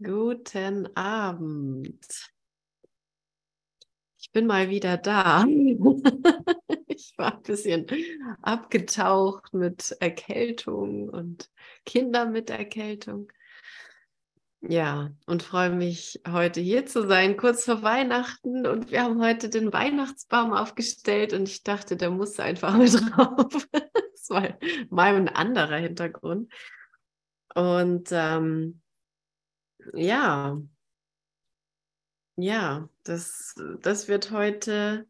Guten Abend. Ich bin mal wieder da. Ich war ein bisschen abgetaucht mit Erkältung und Kindern mit Erkältung. Ja, und freue mich, heute hier zu sein, kurz vor Weihnachten. Und wir haben heute den Weihnachtsbaum aufgestellt und ich dachte, der muss einfach mit drauf. Das war mal ein anderer Hintergrund. Und ähm, ja, ja, das, das wird heute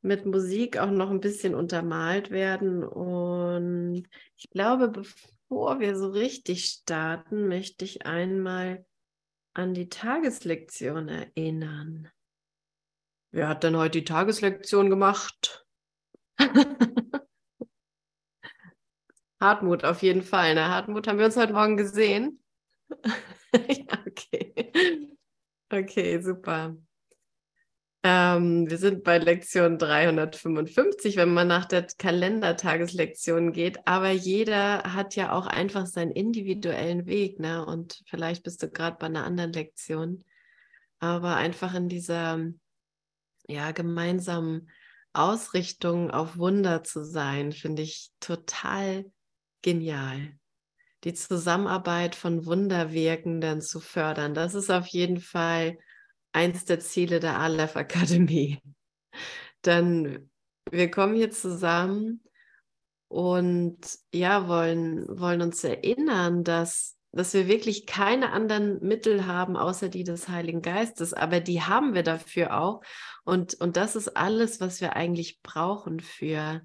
mit Musik auch noch ein bisschen untermalt werden. Und ich glaube, bevor wir so richtig starten, möchte ich einmal an die Tageslektion erinnern. Wer hat denn heute die Tageslektion gemacht? Hartmut auf jeden Fall. Ne? Hartmut, haben wir uns heute Morgen gesehen? ja, okay. Okay, super. Ähm, wir sind bei Lektion 355, wenn man nach der Kalendertageslektion geht. Aber jeder hat ja auch einfach seinen individuellen Weg. Ne? Und vielleicht bist du gerade bei einer anderen Lektion. Aber einfach in dieser ja, gemeinsamen Ausrichtung auf Wunder zu sein, finde ich total genial die Zusammenarbeit von Wunderwirkenden zu fördern. Das ist auf jeden Fall eins der Ziele der Aleph Akademie. Denn wir kommen hier zusammen und ja, wollen, wollen uns erinnern, dass, dass wir wirklich keine anderen Mittel haben, außer die des Heiligen Geistes. Aber die haben wir dafür auch. Und, und das ist alles, was wir eigentlich brauchen für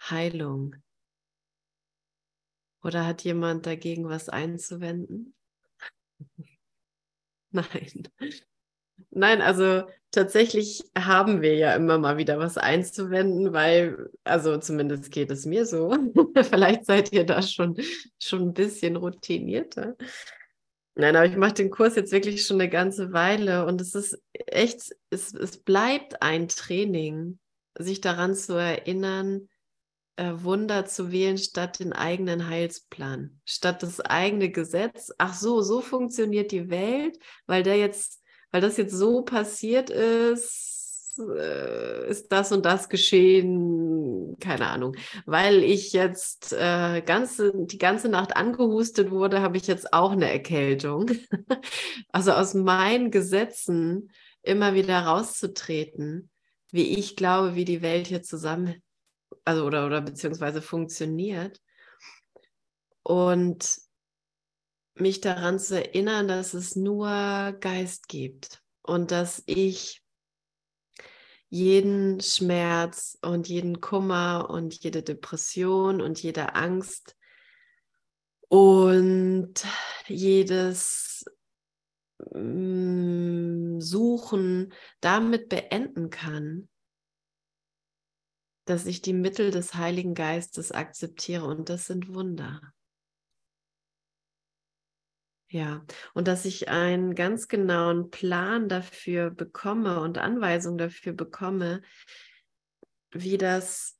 Heilung. Oder hat jemand dagegen was einzuwenden? Nein. Nein, also tatsächlich haben wir ja immer mal wieder was einzuwenden, weil, also zumindest geht es mir so. Vielleicht seid ihr da schon, schon ein bisschen routinierter. Nein, aber ich mache den Kurs jetzt wirklich schon eine ganze Weile und es ist echt, es, es bleibt ein Training, sich daran zu erinnern, äh, Wunder zu wählen statt den eigenen Heilsplan, statt das eigene Gesetz. Ach so, so funktioniert die Welt, weil der jetzt, weil das jetzt so passiert ist, äh, ist das und das geschehen, keine Ahnung. Weil ich jetzt äh, ganze, die ganze Nacht angehustet wurde, habe ich jetzt auch eine Erkältung. also aus meinen Gesetzen immer wieder rauszutreten, wie ich glaube, wie die Welt hier zusammen also oder, oder beziehungsweise funktioniert. Und mich daran zu erinnern, dass es nur Geist gibt und dass ich jeden Schmerz und jeden Kummer und jede Depression und jede Angst und jedes mm, Suchen damit beenden kann, dass ich die Mittel des Heiligen Geistes akzeptiere und das sind Wunder. Ja, und dass ich einen ganz genauen Plan dafür bekomme und Anweisungen dafür bekomme, wie das,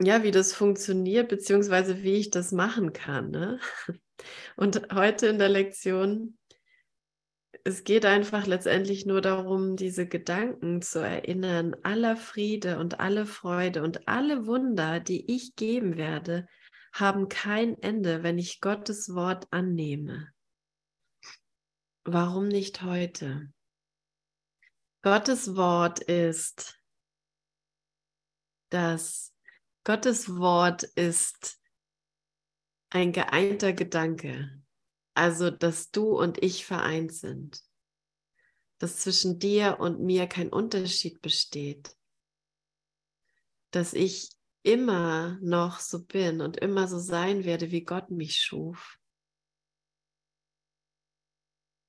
ja, wie das funktioniert, beziehungsweise wie ich das machen kann. Ne? Und heute in der Lektion es geht einfach letztendlich nur darum, diese Gedanken zu erinnern, aller Friede und alle Freude und alle Wunder, die ich geben werde, haben kein Ende, wenn ich Gottes Wort annehme. Warum nicht heute? Gottes Wort ist, dass Gottes Wort ist ein geeinter Gedanke. Also, dass du und ich vereint sind. Dass zwischen dir und mir kein Unterschied besteht. Dass ich immer noch so bin und immer so sein werde, wie Gott mich schuf.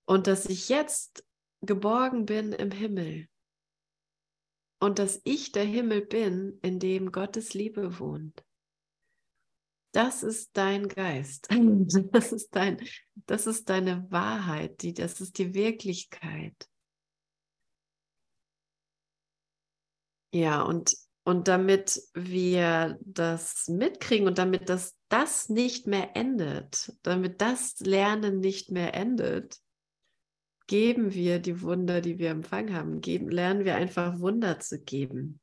Und dass ich jetzt geborgen bin im Himmel. Und dass ich der Himmel bin, in dem Gottes Liebe wohnt. Das ist dein Geist. Das ist dein, das ist deine Wahrheit, die, das ist die Wirklichkeit. Ja, und, und damit wir das mitkriegen und damit das, das nicht mehr endet, damit das Lernen nicht mehr endet, geben wir die Wunder, die wir empfangen haben. Geben, lernen wir einfach Wunder zu geben.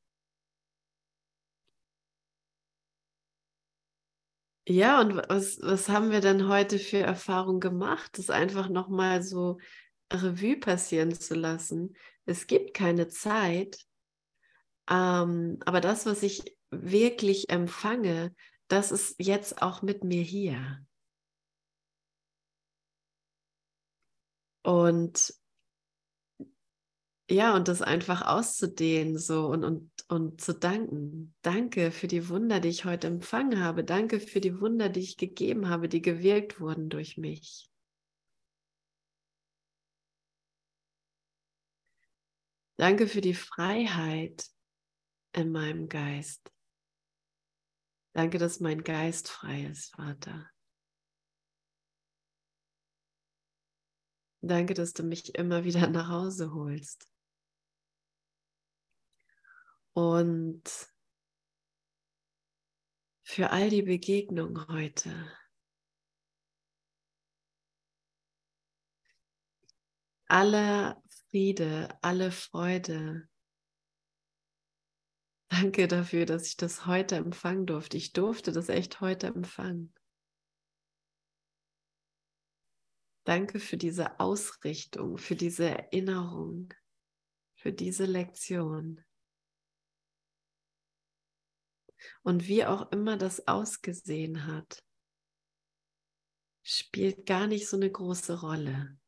Ja, und was, was haben wir denn heute für Erfahrungen gemacht, das einfach nochmal so Revue passieren zu lassen? Es gibt keine Zeit, ähm, aber das, was ich wirklich empfange, das ist jetzt auch mit mir hier. Und ja, und das einfach auszudehnen so und, und, und zu danken. Danke für die Wunder, die ich heute empfangen habe. Danke für die Wunder, die ich gegeben habe, die gewirkt wurden durch mich. Danke für die Freiheit in meinem Geist. Danke, dass mein Geist frei ist, Vater. Danke, dass du mich immer wieder nach Hause holst. Und für all die Begegnungen heute. Alle Friede, alle Freude. Danke dafür, dass ich das heute empfangen durfte. Ich durfte das echt heute empfangen. Danke für diese Ausrichtung, für diese Erinnerung, für diese Lektion. Und wie auch immer das ausgesehen hat, spielt gar nicht so eine große Rolle.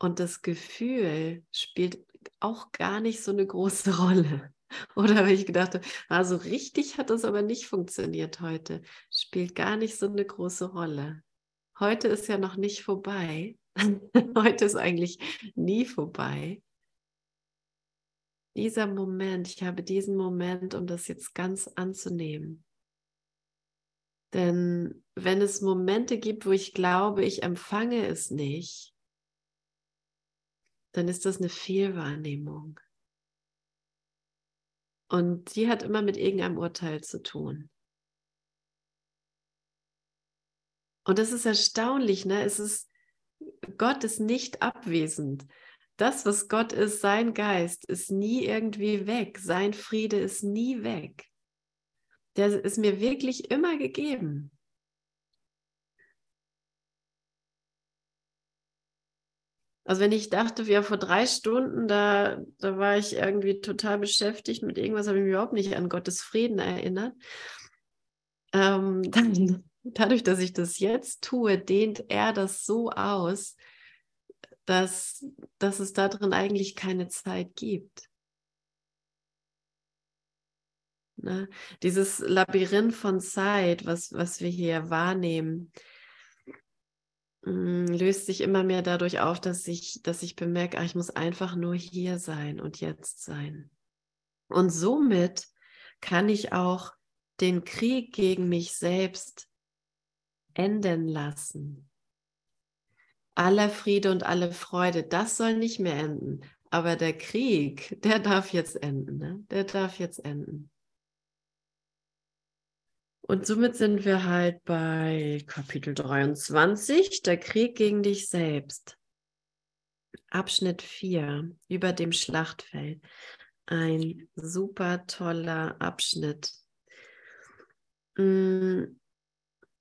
Und das Gefühl spielt auch gar nicht so eine große Rolle. Oder habe ich gedacht, also richtig hat das aber nicht funktioniert heute. Spielt gar nicht so eine große Rolle. Heute ist ja noch nicht vorbei. heute ist eigentlich nie vorbei dieser Moment, ich habe diesen Moment, um das jetzt ganz anzunehmen. Denn wenn es Momente gibt, wo ich glaube, ich empfange es nicht, dann ist das eine Fehlwahrnehmung. Und die hat immer mit irgendeinem Urteil zu tun. Und das ist erstaunlich, ne? Es ist, Gott ist nicht abwesend das, was Gott ist, sein Geist, ist nie irgendwie weg. Sein Friede ist nie weg. Der ist mir wirklich immer gegeben. Also wenn ich dachte, ja, vor drei Stunden, da, da war ich irgendwie total beschäftigt mit irgendwas, habe ich mich überhaupt nicht an Gottes Frieden erinnert. Ähm, dann, dadurch, dass ich das jetzt tue, dehnt er das so aus, dass, dass es darin eigentlich keine Zeit gibt. Ne? Dieses Labyrinth von Zeit, was, was wir hier wahrnehmen, mm, löst sich immer mehr dadurch auf, dass ich, dass ich bemerke, ach, ich muss einfach nur hier sein und jetzt sein. Und somit kann ich auch den Krieg gegen mich selbst enden lassen aller Friede und alle Freude, das soll nicht mehr enden. Aber der Krieg, der darf jetzt enden. Ne? Der darf jetzt enden. Und somit sind wir halt bei Kapitel 23, der Krieg gegen dich selbst. Abschnitt 4, über dem Schlachtfeld. Ein super toller Abschnitt. Mm,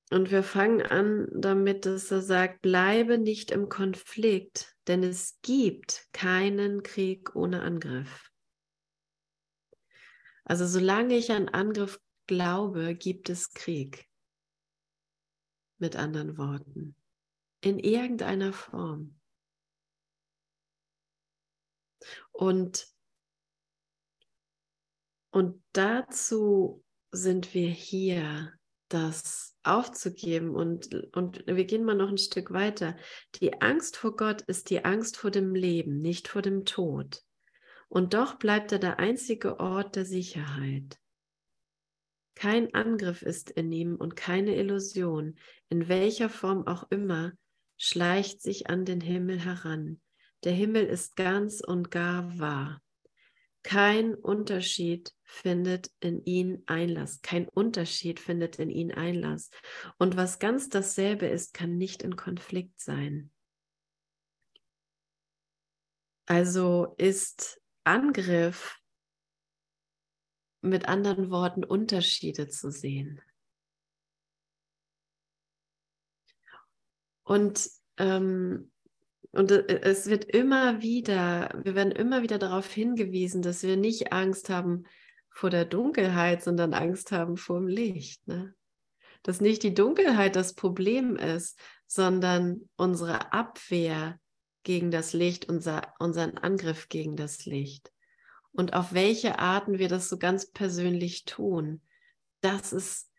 und wir fangen an damit, dass er sagt, bleibe nicht im Konflikt, denn es gibt keinen Krieg ohne Angriff. Also solange ich an Angriff glaube, gibt es Krieg. Mit anderen Worten. In irgendeiner Form. Und, und dazu sind wir hier, das aufzugeben. Und, und wir gehen mal noch ein Stück weiter. Die Angst vor Gott ist die Angst vor dem Leben, nicht vor dem Tod. Und doch bleibt er der einzige Ort der Sicherheit. Kein Angriff ist in ihm und keine Illusion, in welcher Form auch immer, schleicht sich an den Himmel heran. Der Himmel ist ganz und gar wahr. Kein Unterschied findet in ihn Einlass. Kein Unterschied findet in ihn Einlass. Und was ganz dasselbe ist, kann nicht in Konflikt sein. Also ist Angriff mit anderen Worten Unterschiede zu sehen. Und ähm, und äh, es wird immer wieder, wir werden immer wieder darauf hingewiesen, dass wir nicht Angst haben vor der Dunkelheit, sondern Angst haben vor dem Licht. Ne? Dass nicht die Dunkelheit das Problem ist, sondern unsere Abwehr gegen das Licht, unser, unseren Angriff gegen das Licht. Und auf welche Arten wir das so ganz persönlich tun, das ist,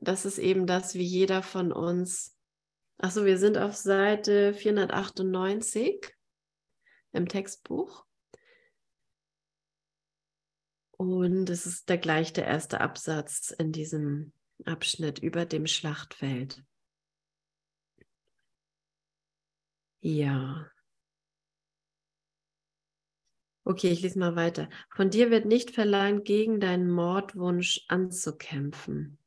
das ist eben das, wie jeder von uns. Achso, wir sind auf Seite 498 im Textbuch. Und es ist der gleich der erste Absatz in diesem Abschnitt über dem Schlachtfeld. Ja. Okay, ich lese mal weiter. Von dir wird nicht verlangt, gegen deinen Mordwunsch anzukämpfen.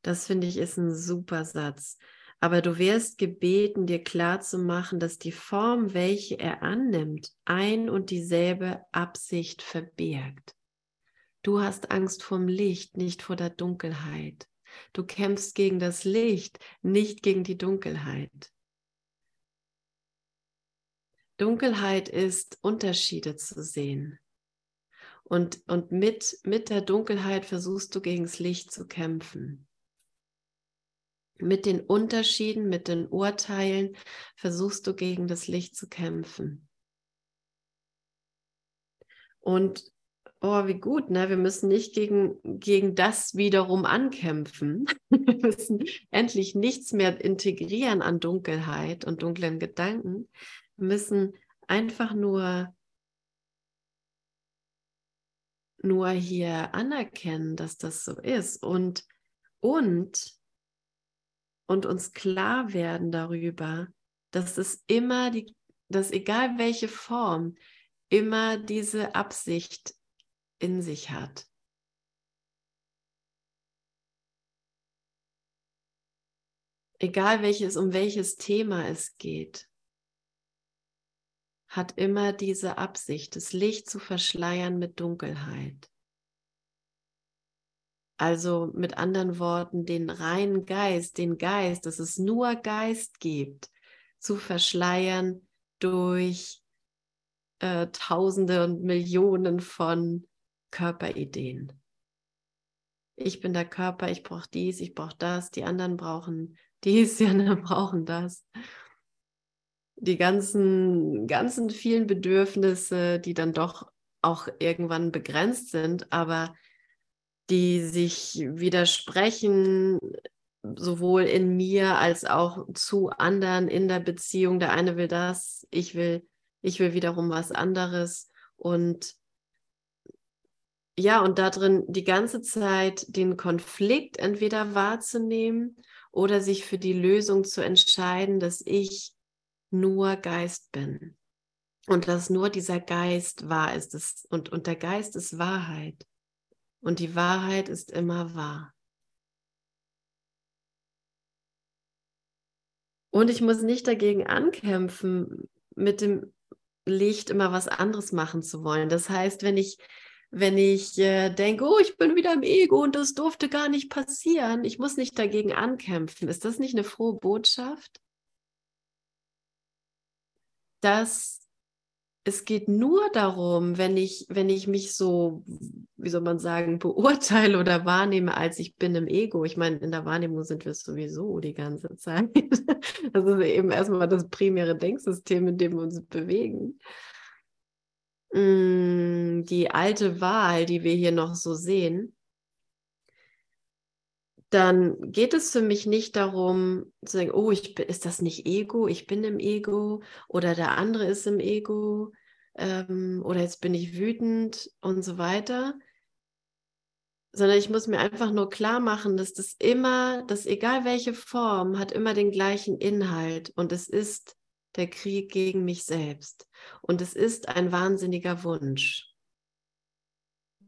Das finde ich ist ein super Satz. Aber du wirst gebeten, dir klarzumachen, dass die Form, welche er annimmt, ein und dieselbe Absicht verbirgt. Du hast Angst vorm Licht, nicht vor der Dunkelheit. Du kämpfst gegen das Licht, nicht gegen die Dunkelheit. Dunkelheit ist, Unterschiede zu sehen. Und, und mit, mit der Dunkelheit versuchst du gegen das Licht zu kämpfen. Mit den Unterschieden, mit den Urteilen versuchst du gegen das Licht zu kämpfen. Und oh, wie gut, ne? Wir müssen nicht gegen, gegen das wiederum ankämpfen. Wir müssen endlich nichts mehr integrieren an Dunkelheit und dunklen Gedanken, müssen einfach nur nur hier anerkennen, dass das so ist und und und uns klar werden darüber, dass es immer die dass egal welche Form immer diese Absicht in sich hat. Egal welches um welches Thema es geht hat immer diese Absicht, das Licht zu verschleiern mit Dunkelheit. Also mit anderen Worten, den reinen Geist, den Geist, dass es nur Geist gibt, zu verschleiern durch äh, Tausende und Millionen von Körperideen. Ich bin der Körper, ich brauche dies, ich brauche das, die anderen brauchen dies, die anderen brauchen das die ganzen, ganzen vielen Bedürfnisse, die dann doch auch irgendwann begrenzt sind, aber die sich widersprechen, sowohl in mir als auch zu anderen in der Beziehung. Der eine will das, ich will, ich will wiederum was anderes. Und ja, und darin die ganze Zeit den Konflikt entweder wahrzunehmen oder sich für die Lösung zu entscheiden, dass ich nur Geist bin und dass nur dieser Geist wahr ist und, und der Geist ist Wahrheit und die Wahrheit ist immer wahr. Und ich muss nicht dagegen ankämpfen, mit dem Licht immer was anderes machen zu wollen. Das heißt, wenn ich, wenn ich äh, denke, oh, ich bin wieder im Ego und das durfte gar nicht passieren, ich muss nicht dagegen ankämpfen. Ist das nicht eine frohe Botschaft? dass es geht nur darum, wenn ich, wenn ich mich so, wie soll man sagen, beurteile oder wahrnehme, als ich bin im Ego. Ich meine, in der Wahrnehmung sind wir sowieso die ganze Zeit. Das ist eben erstmal das primäre Denksystem, in dem wir uns bewegen. Mm, die alte Wahl, die wir hier noch so sehen, dann geht es für mich nicht darum zu sagen, oh, ich, ist das nicht Ego? Ich bin im Ego oder der andere ist im Ego ähm, oder jetzt bin ich wütend und so weiter, sondern ich muss mir einfach nur klar machen, dass das immer, dass egal welche Form, hat immer den gleichen Inhalt und es ist der Krieg gegen mich selbst. Und es ist ein wahnsinniger Wunsch,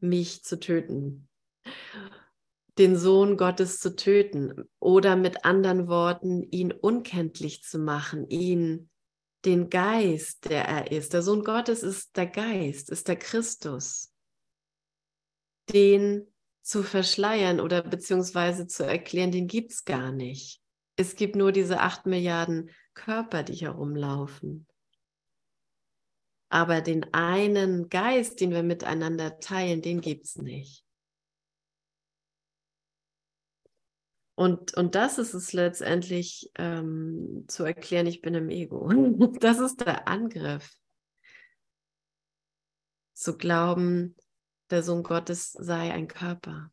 mich zu töten. Den Sohn Gottes zu töten oder mit anderen Worten, ihn unkenntlich zu machen, ihn den Geist, der er ist. Der Sohn Gottes ist der Geist, ist der Christus. Den zu verschleiern oder beziehungsweise zu erklären, den gibt es gar nicht. Es gibt nur diese acht Milliarden Körper, die herumlaufen. Aber den einen Geist, den wir miteinander teilen, den gibt es nicht. Und, und das ist es letztendlich ähm, zu erklären, ich bin im Ego. Das ist der Angriff. Zu glauben, der Sohn Gottes sei ein Körper.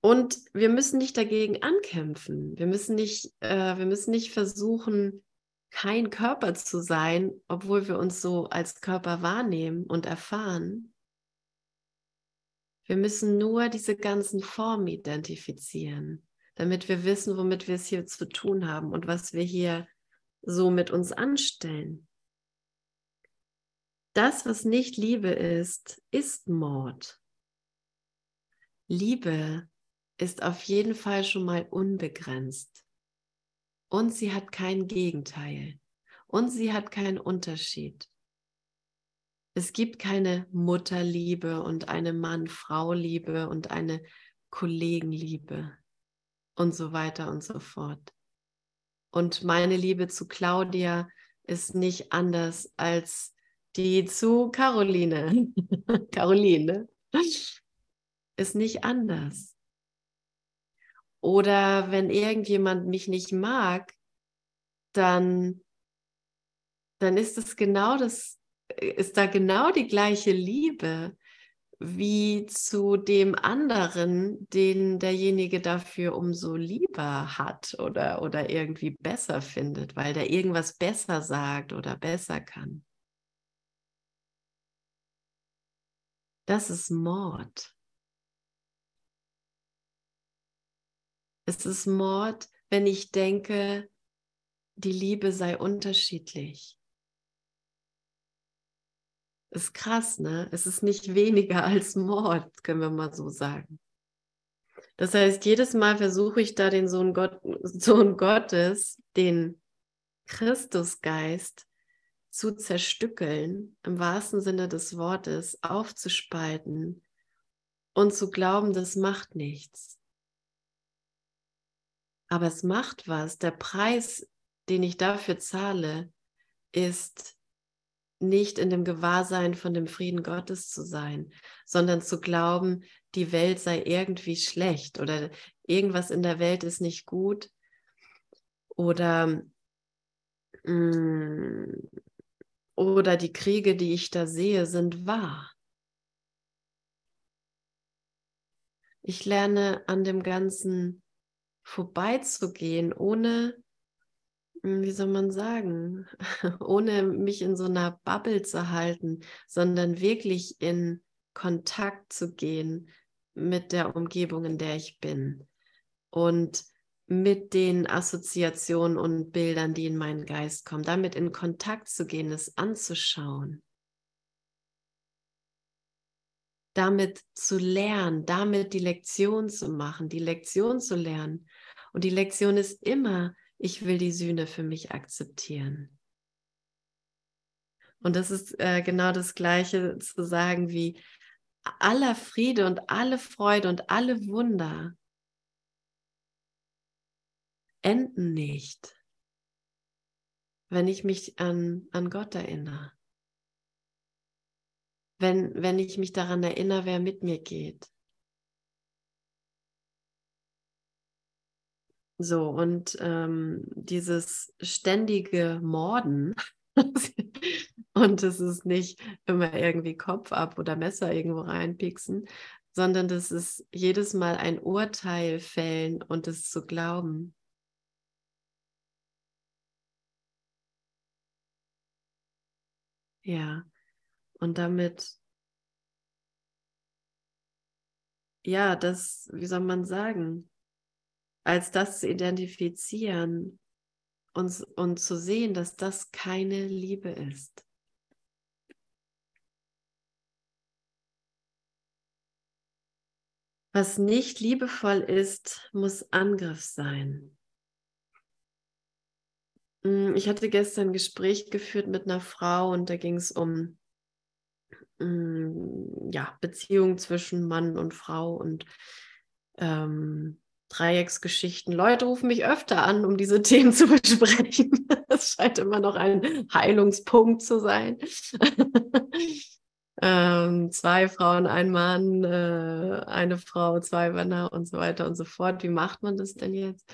Und wir müssen nicht dagegen ankämpfen. Wir müssen nicht, äh, wir müssen nicht versuchen, kein Körper zu sein, obwohl wir uns so als Körper wahrnehmen und erfahren. Wir müssen nur diese ganzen Formen identifizieren, damit wir wissen, womit wir es hier zu tun haben und was wir hier so mit uns anstellen. Das, was nicht Liebe ist, ist Mord. Liebe ist auf jeden Fall schon mal unbegrenzt. Und sie hat kein Gegenteil. Und sie hat keinen Unterschied. Es gibt keine Mutterliebe und eine Mann-Frau-Liebe und eine Kollegenliebe und so weiter und so fort. Und meine Liebe zu Claudia ist nicht anders als die zu Caroline. Caroline ist nicht anders. Oder wenn irgendjemand mich nicht mag, dann, dann ist es genau das ist da genau die gleiche Liebe wie zu dem anderen, den derjenige dafür umso lieber hat oder, oder irgendwie besser findet, weil der irgendwas besser sagt oder besser kann. Das ist Mord. Es ist Mord, wenn ich denke, die Liebe sei unterschiedlich. Ist krass, ne? Es ist nicht weniger als Mord, können wir mal so sagen. Das heißt, jedes Mal versuche ich da den Sohn, Gott, Sohn Gottes, den Christusgeist zu zerstückeln, im wahrsten Sinne des Wortes, aufzuspalten und zu glauben, das macht nichts. Aber es macht was. Der Preis, den ich dafür zahle, ist nicht in dem Gewahrsein von dem Frieden Gottes zu sein, sondern zu glauben, die Welt sei irgendwie schlecht oder irgendwas in der Welt ist nicht gut oder, mm, oder die Kriege, die ich da sehe, sind wahr. Ich lerne an dem Ganzen vorbeizugehen, ohne wie soll man sagen, ohne mich in so einer Bubble zu halten, sondern wirklich in Kontakt zu gehen mit der Umgebung, in der ich bin und mit den Assoziationen und Bildern, die in meinen Geist kommen, damit in Kontakt zu gehen, es anzuschauen, damit zu lernen, damit die Lektion zu machen, die Lektion zu lernen. Und die Lektion ist immer, ich will die Sühne für mich akzeptieren. Und das ist äh, genau das Gleiche zu sagen wie aller Friede und alle Freude und alle Wunder enden nicht, wenn ich mich an, an Gott erinnere. Wenn, wenn ich mich daran erinnere, wer mit mir geht. So, und ähm, dieses ständige Morden, und es ist nicht immer irgendwie Kopf ab oder Messer irgendwo reinpixen, sondern das ist jedes Mal ein Urteil fällen und es zu glauben. Ja, und damit, ja, das, wie soll man sagen, als das zu identifizieren und, und zu sehen, dass das keine Liebe ist. Was nicht liebevoll ist, muss Angriff sein. Mm, ich hatte gestern ein Gespräch geführt mit einer Frau und da ging es um mm, ja, Beziehungen zwischen Mann und Frau und ähm, Dreiecksgeschichten. Leute rufen mich öfter an, um diese Themen zu besprechen. Das scheint immer noch ein Heilungspunkt zu sein. ähm, zwei Frauen, ein Mann, äh, eine Frau, zwei Männer und so weiter und so fort. Wie macht man das denn jetzt?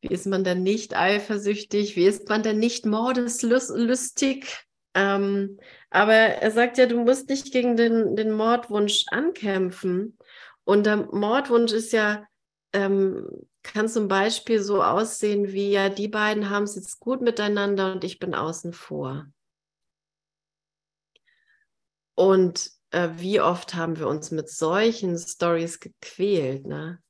Wie ist man denn nicht eifersüchtig? Wie ist man denn nicht mordeslustig? Ähm, aber er sagt ja, du musst nicht gegen den, den Mordwunsch ankämpfen. Und der Mordwunsch ist ja, ähm, kann zum Beispiel so aussehen wie, ja, die beiden haben es jetzt gut miteinander und ich bin außen vor. Und äh, wie oft haben wir uns mit solchen Stories gequält, ne?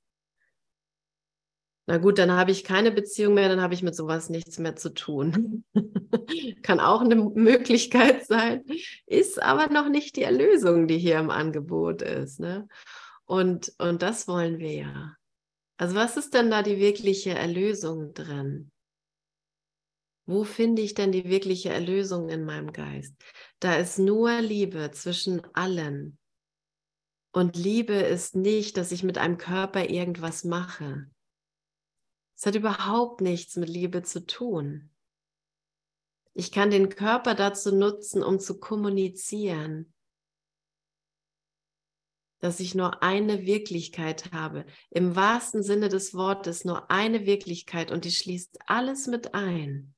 Na gut, dann habe ich keine Beziehung mehr, dann habe ich mit sowas nichts mehr zu tun. Kann auch eine Möglichkeit sein, ist aber noch nicht die Erlösung, die hier im Angebot ist. Ne? Und, und das wollen wir ja. Also was ist denn da die wirkliche Erlösung drin? Wo finde ich denn die wirkliche Erlösung in meinem Geist? Da ist nur Liebe zwischen allen. Und Liebe ist nicht, dass ich mit einem Körper irgendwas mache. Es hat überhaupt nichts mit Liebe zu tun. Ich kann den Körper dazu nutzen, um zu kommunizieren, dass ich nur eine Wirklichkeit habe, im wahrsten Sinne des Wortes nur eine Wirklichkeit und die schließt alles mit ein.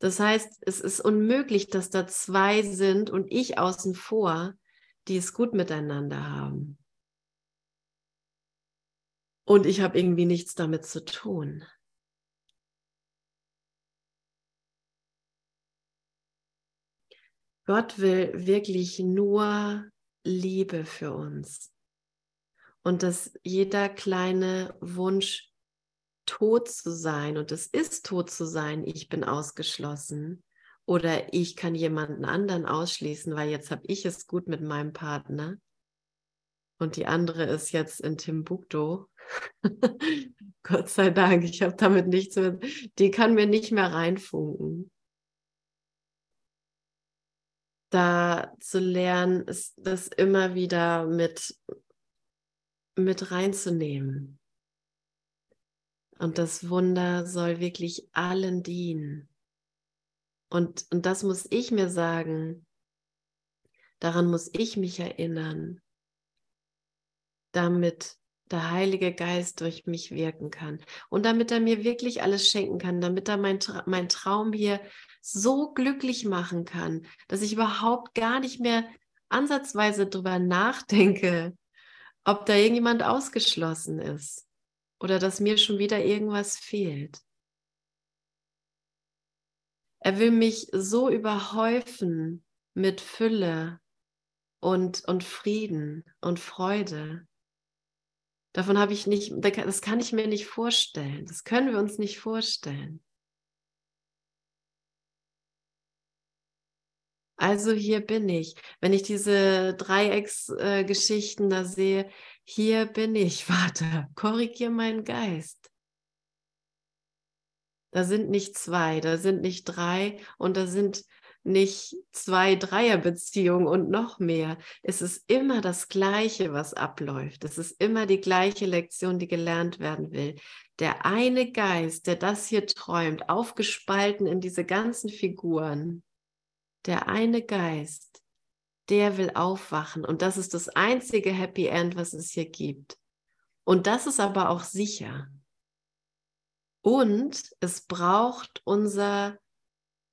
Das heißt, es ist unmöglich, dass da zwei sind und ich außen vor, die es gut miteinander haben. Und ich habe irgendwie nichts damit zu tun. Gott will wirklich nur Liebe für uns. Und dass jeder kleine Wunsch, tot zu sein, und es ist tot zu sein, ich bin ausgeschlossen, oder ich kann jemanden anderen ausschließen, weil jetzt habe ich es gut mit meinem Partner und die andere ist jetzt in Timbuktu Gott sei Dank, ich habe damit nichts mehr, die kann mir nicht mehr reinfunken. Da zu lernen, ist das immer wieder mit, mit reinzunehmen. Und das Wunder soll wirklich allen dienen. Und, und das muss ich mir sagen, daran muss ich mich erinnern, damit der Heilige Geist durch mich wirken kann und damit er mir wirklich alles schenken kann, damit er mein, mein Traum hier so glücklich machen kann, dass ich überhaupt gar nicht mehr ansatzweise darüber nachdenke, ob da irgendjemand ausgeschlossen ist oder dass mir schon wieder irgendwas fehlt. Er will mich so überhäufen mit Fülle und, und Frieden und Freude. Davon habe ich nicht, das kann ich mir nicht vorstellen. Das können wir uns nicht vorstellen. Also hier bin ich. Wenn ich diese Dreiecksgeschichten äh, da sehe, hier bin ich, Vater, korrigier meinen Geist. Da sind nicht zwei, da sind nicht drei und da sind nicht zwei Dreierbeziehungen und noch mehr. Es ist immer das Gleiche, was abläuft. Es ist immer die gleiche Lektion, die gelernt werden will. Der eine Geist, der das hier träumt, aufgespalten in diese ganzen Figuren, der eine Geist, der will aufwachen. Und das ist das einzige Happy End, was es hier gibt. Und das ist aber auch sicher. Und es braucht unser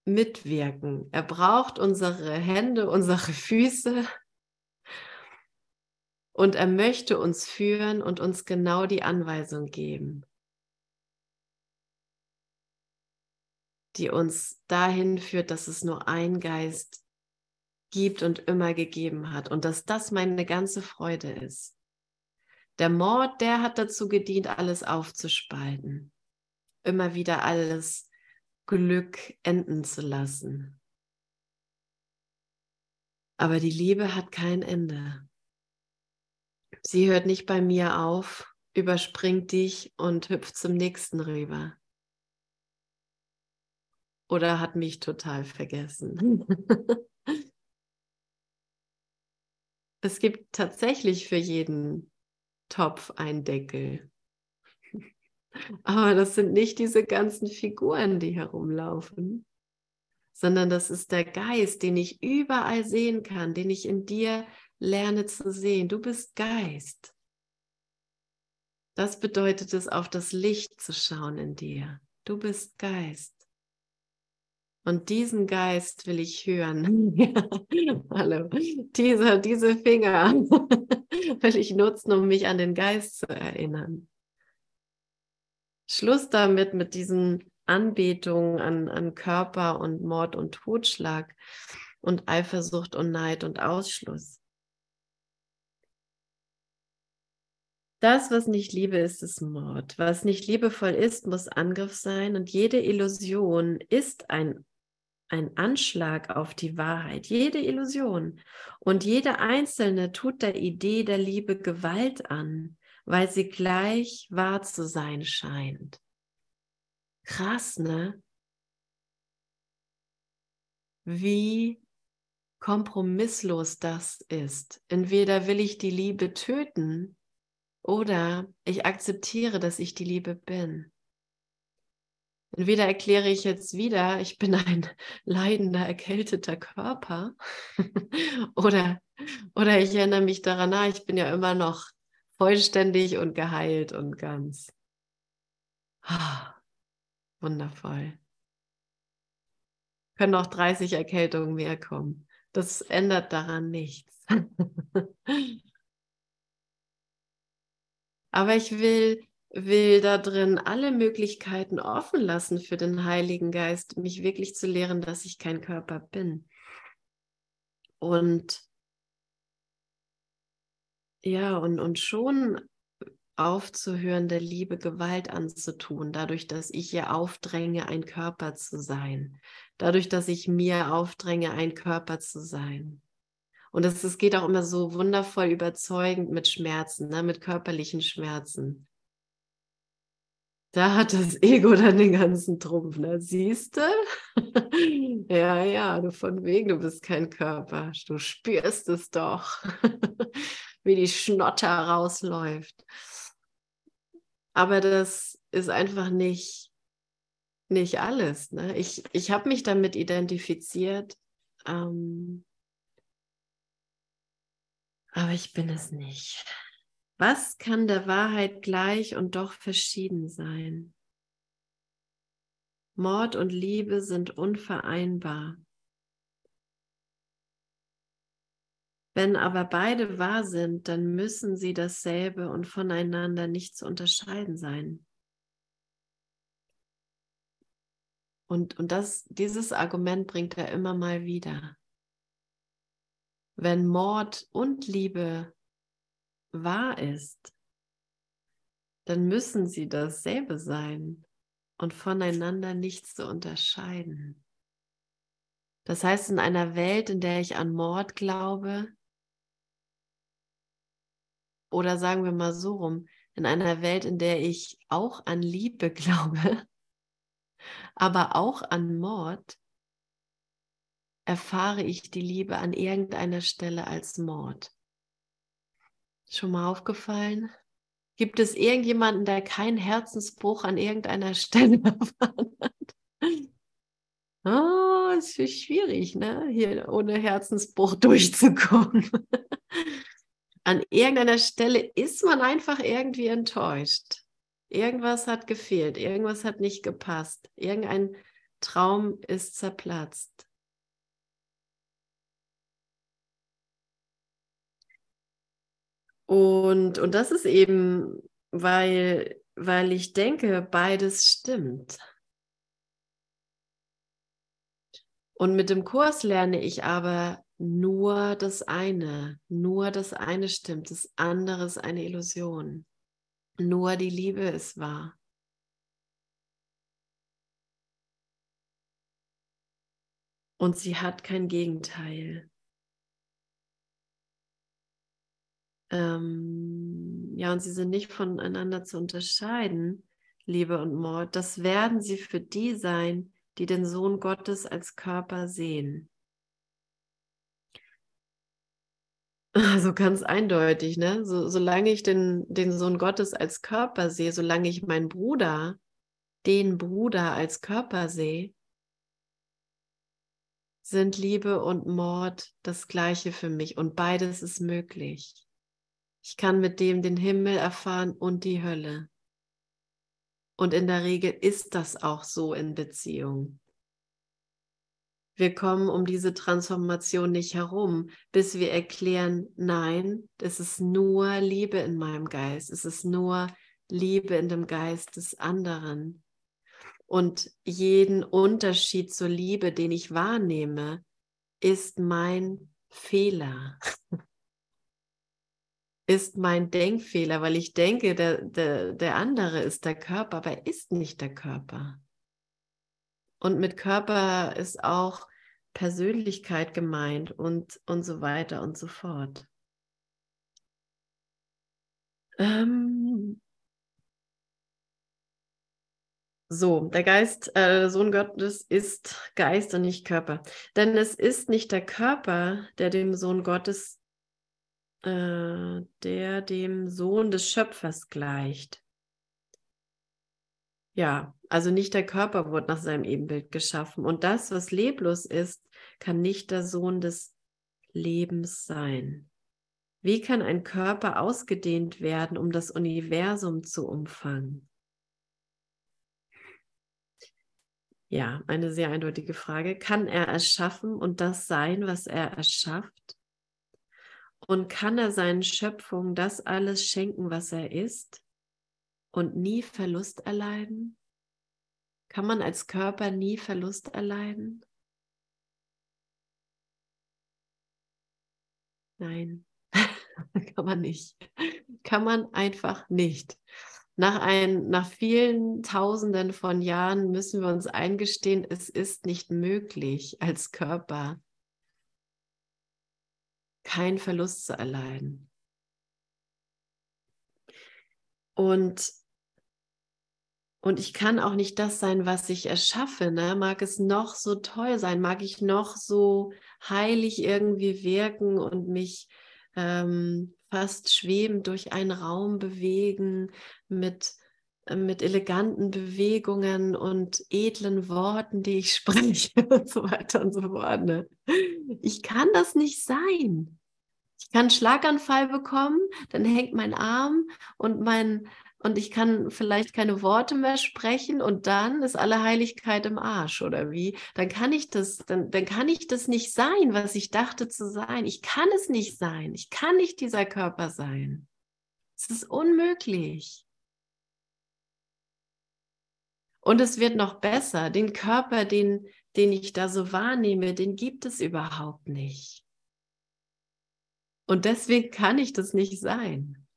mitwirken. Er braucht unsere Hände, unsere Füße. Und er möchte uns führen und uns genau die Anweisung geben, die uns dahin führt, dass es nur ein Geist gibt und immer gegeben hat und dass das meine ganze Freude ist. Der Mord, der hat dazu gedient, alles aufzuspalten, immer wieder alles Glück enden zu lassen. Aber die Liebe hat kein Ende. Sie hört nicht bei mir auf, überspringt dich und hüpft zum nächsten rüber. oder hat mich total vergessen. es gibt tatsächlich für jeden Topf einen Deckel. Aber das sind nicht diese ganzen Figuren, die herumlaufen, sondern das ist der Geist, den ich überall sehen kann, den ich in dir lerne zu sehen. Du bist Geist. Das bedeutet es, auf das Licht zu schauen in dir. Du bist Geist. Und diesen Geist will ich hören. hallo. Diese, diese Finger will ich nutzen, um mich an den Geist zu erinnern. Schluss damit mit diesen Anbetungen an, an Körper und Mord und Totschlag und Eifersucht und Neid und Ausschluss. Das, was nicht Liebe ist, ist Mord. Was nicht liebevoll ist, muss Angriff sein. Und jede Illusion ist ein, ein Anschlag auf die Wahrheit. Jede Illusion. Und jede einzelne tut der Idee der Liebe Gewalt an, weil sie gleich wahr zu sein scheint. Krass, ne? Wie kompromisslos das ist. Entweder will ich die Liebe töten oder ich akzeptiere, dass ich die Liebe bin. Entweder erkläre ich jetzt wieder, ich bin ein leidender, erkälteter Körper, oder, oder ich erinnere mich daran, na, ich bin ja immer noch vollständig und geheilt und ganz. Ah, wundervoll. Können auch 30 Erkältungen mehr kommen. Das ändert daran nichts. Aber ich will, will da drin alle Möglichkeiten offen lassen für den Heiligen Geist, mich wirklich zu lehren, dass ich kein Körper bin. Und ja, und, und schon aufzuhören, der Liebe Gewalt anzutun, dadurch, dass ich ihr aufdränge, ein Körper zu sein, dadurch, dass ich mir aufdränge, ein Körper zu sein. Und es, geht auch immer so wundervoll überzeugend mit Schmerzen, ne? mit körperlichen Schmerzen. Da hat das Ego dann den ganzen Trumpf. Ne? Siehst du? Ja, ja, du von wegen, du bist kein Körper. Du spürst es doch, wie die Schnotter rausläuft. Aber das ist einfach nicht, nicht alles. Ne? Ich, ich habe mich damit identifiziert. Ähm, aber ich bin es nicht. Was kann der Wahrheit gleich und doch verschieden sein? Mord und Liebe sind unvereinbar. Wenn aber beide wahr sind, dann müssen sie dasselbe und voneinander nicht zu unterscheiden sein. Und, und das, dieses Argument bringt er immer mal wieder wenn Mord und Liebe wahr ist, dann müssen sie dasselbe sein und voneinander nichts zu unterscheiden. Das heißt, in einer Welt, in der ich an Mord glaube, oder sagen wir mal so rum, in einer Welt, in der ich auch an Liebe glaube, aber auch an Mord, erfahre ich die Liebe an irgendeiner Stelle als Mord. Schon mal aufgefallen? Gibt es irgendjemanden, der keinen Herzensbruch an irgendeiner Stelle erfahren hat? Oh, ist schwierig, ne? Hier ohne Herzensbruch durchzukommen. An irgendeiner Stelle ist man einfach irgendwie enttäuscht. Irgendwas hat gefehlt, irgendwas hat nicht gepasst, irgendein Traum ist zerplatzt. Und, und das ist eben, weil, weil ich denke, beides stimmt. Und mit dem Kurs lerne ich aber nur das eine, nur das eine stimmt, das andere ist eine Illusion. Nur die Liebe ist wahr. Und sie hat kein Gegenteil. Ähm, ja, und sie sind nicht voneinander zu unterscheiden, Liebe und Mord. Das werden sie für die sein, die den Sohn Gottes als Körper sehen. Also ganz eindeutig, ne? So, solange ich den, den Sohn Gottes als Körper sehe, solange ich meinen Bruder, den Bruder als Körper sehe, sind Liebe und Mord das gleiche für mich und beides ist möglich. Ich kann mit dem den Himmel erfahren und die Hölle. Und in der Regel ist das auch so in Beziehung. Wir kommen um diese Transformation nicht herum, bis wir erklären, nein, es ist nur Liebe in meinem Geist, es ist nur Liebe in dem Geist des anderen. Und jeden Unterschied zur Liebe, den ich wahrnehme, ist mein Fehler. ist mein Denkfehler, weil ich denke, der, der, der andere ist der Körper, aber er ist nicht der Körper. Und mit Körper ist auch Persönlichkeit gemeint und, und so weiter und so fort. Ähm so, der Geist, äh, Sohn Gottes ist Geist und nicht Körper. Denn es ist nicht der Körper, der dem Sohn Gottes, äh, der dem Sohn des Schöpfers gleicht. Ja, also nicht der Körper wurde nach seinem Ebenbild geschaffen. Und das, was leblos ist, kann nicht der Sohn des Lebens sein. Wie kann ein Körper ausgedehnt werden, um das Universum zu umfangen? Ja, eine sehr eindeutige Frage. Kann er erschaffen und das sein, was er erschafft? Und kann er seinen Schöpfungen das alles schenken, was er ist? und nie Verlust erleiden? Kann man als Körper nie Verlust erleiden? Nein, kann man nicht. Kann man einfach nicht. Nach, ein, nach vielen Tausenden von Jahren müssen wir uns eingestehen, es ist nicht möglich, als Körper keinen Verlust zu erleiden. Und und ich kann auch nicht das sein, was ich erschaffe. Ne? Mag es noch so toll sein, mag ich noch so heilig irgendwie wirken und mich ähm, fast schwebend durch einen Raum bewegen mit, mit eleganten Bewegungen und edlen Worten, die ich spreche und so weiter und so fort. Ne? Ich kann das nicht sein. Ich kann einen Schlaganfall bekommen, dann hängt mein Arm und mein, und ich kann vielleicht keine Worte mehr sprechen und dann ist alle Heiligkeit im Arsch oder wie? Dann kann ich das, dann, dann kann ich das nicht sein, was ich dachte zu sein. Ich kann es nicht sein. Ich kann nicht dieser Körper sein. Es ist unmöglich. Und es wird noch besser. Den Körper, den, den ich da so wahrnehme, den gibt es überhaupt nicht. Und deswegen kann ich das nicht sein.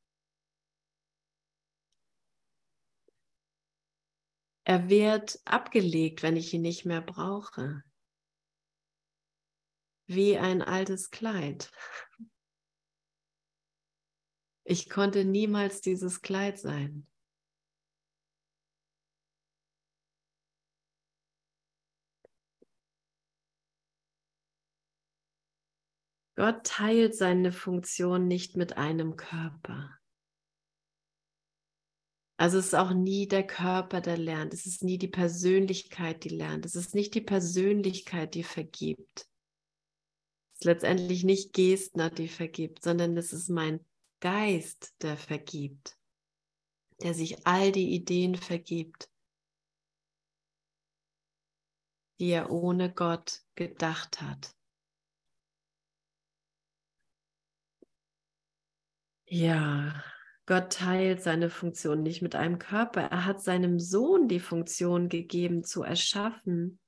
Er wird abgelegt, wenn ich ihn nicht mehr brauche. Wie ein altes Kleid. Ich konnte niemals dieses Kleid sein. Gott teilt seine Funktion nicht mit einem Körper. Also es ist auch nie der Körper, der lernt. Es ist nie die Persönlichkeit, die lernt. Es ist nicht die Persönlichkeit, die vergibt. Es ist letztendlich nicht Gestner, die vergibt, sondern es ist mein Geist, der vergibt, der sich all die Ideen vergibt, die er ohne Gott gedacht hat. Ja, Gott teilt seine Funktion nicht mit einem Körper. Er hat seinem Sohn die Funktion gegeben, zu erschaffen,